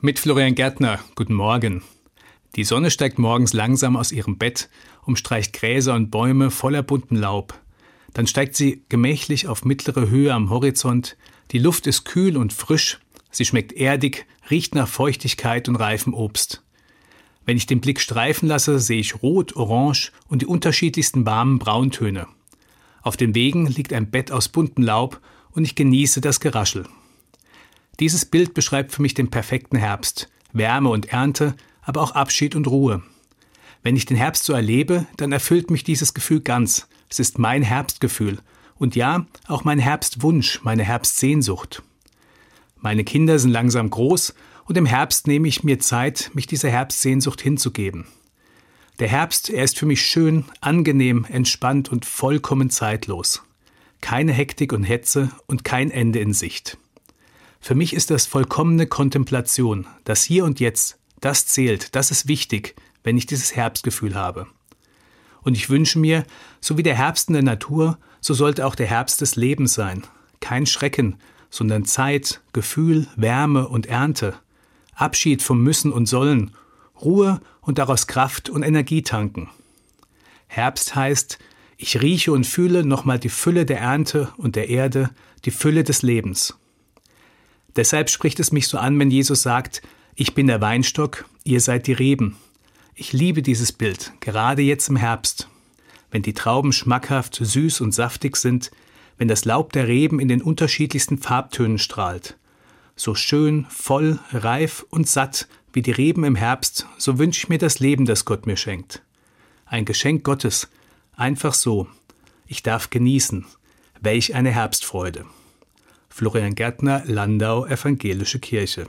Mit Florian Gärtner, guten Morgen. Die Sonne steigt morgens langsam aus ihrem Bett, umstreicht Gräser und Bäume voller bunten Laub. Dann steigt sie gemächlich auf mittlere Höhe am Horizont. Die Luft ist kühl und frisch, sie schmeckt erdig, riecht nach Feuchtigkeit und reifem Obst. Wenn ich den Blick streifen lasse, sehe ich Rot, Orange und die unterschiedlichsten warmen Brauntöne. Auf den Wegen liegt ein Bett aus buntem Laub und ich genieße das Geraschel. Dieses Bild beschreibt für mich den perfekten Herbst. Wärme und Ernte, aber auch Abschied und Ruhe. Wenn ich den Herbst so erlebe, dann erfüllt mich dieses Gefühl ganz. Es ist mein Herbstgefühl. Und ja, auch mein Herbstwunsch, meine Herbstsehnsucht. Meine Kinder sind langsam groß und im Herbst nehme ich mir Zeit, mich dieser Herbstsehnsucht hinzugeben. Der Herbst, er ist für mich schön, angenehm, entspannt und vollkommen zeitlos. Keine Hektik und Hetze und kein Ende in Sicht. Für mich ist das vollkommene Kontemplation, das Hier und Jetzt, das zählt, das ist wichtig, wenn ich dieses Herbstgefühl habe. Und ich wünsche mir, so wie der Herbst in der Natur, so sollte auch der Herbst des Lebens sein. Kein Schrecken, sondern Zeit, Gefühl, Wärme und Ernte. Abschied vom Müssen und Sollen, Ruhe und daraus Kraft und Energie tanken. Herbst heißt, ich rieche und fühle nochmal die Fülle der Ernte und der Erde, die Fülle des Lebens. Deshalb spricht es mich so an, wenn Jesus sagt, ich bin der Weinstock, ihr seid die Reben. Ich liebe dieses Bild, gerade jetzt im Herbst. Wenn die Trauben schmackhaft, süß und saftig sind, wenn das Laub der Reben in den unterschiedlichsten Farbtönen strahlt. So schön, voll, reif und satt wie die Reben im Herbst, so wünsche ich mir das Leben, das Gott mir schenkt. Ein Geschenk Gottes, einfach so. Ich darf genießen. Welch eine Herbstfreude. Florian Gärtner, Landau, Evangelische Kirche.